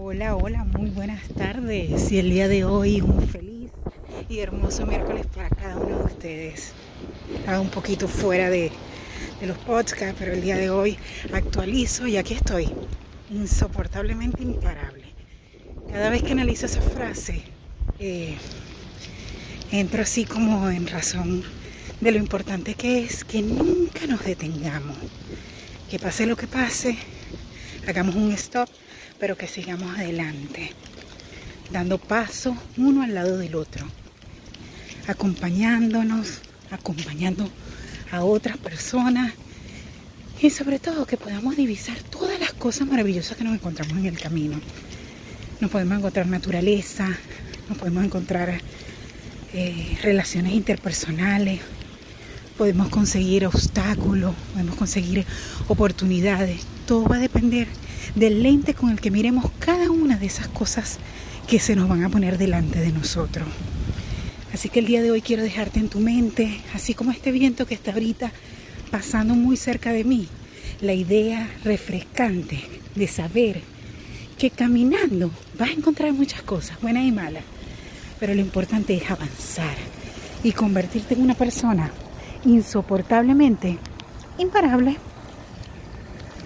Hola, hola, muy buenas tardes. Y el día de hoy un feliz y hermoso miércoles para cada uno de ustedes. Estaba un poquito fuera de, los podcasts, pero el día de hoy actualizo y aquí estoy, insoportablemente imparable. Cada vez que analizo esa frase, eh, entro así como en razón de lo importante que es que nunca nos detengamos. Que pase lo que pase, hagamos un stop pero que sigamos adelante, dando paso uno al lado del otro, acompañándonos, acompañando a otras personas y sobre todo que podamos divisar todas las cosas maravillosas que nos encontramos en el camino. Nos podemos encontrar naturaleza, nos podemos encontrar eh, relaciones interpersonales, podemos conseguir obstáculos, podemos conseguir oportunidades. Todo va a depender del lente con el que miremos cada una de esas cosas que se nos van a poner delante de nosotros. Así que el día de hoy quiero dejarte en tu mente, así como este viento que está ahorita pasando muy cerca de mí, la idea refrescante de saber que caminando vas a encontrar muchas cosas, buenas y malas, pero lo importante es avanzar y convertirte en una persona insoportablemente imparable.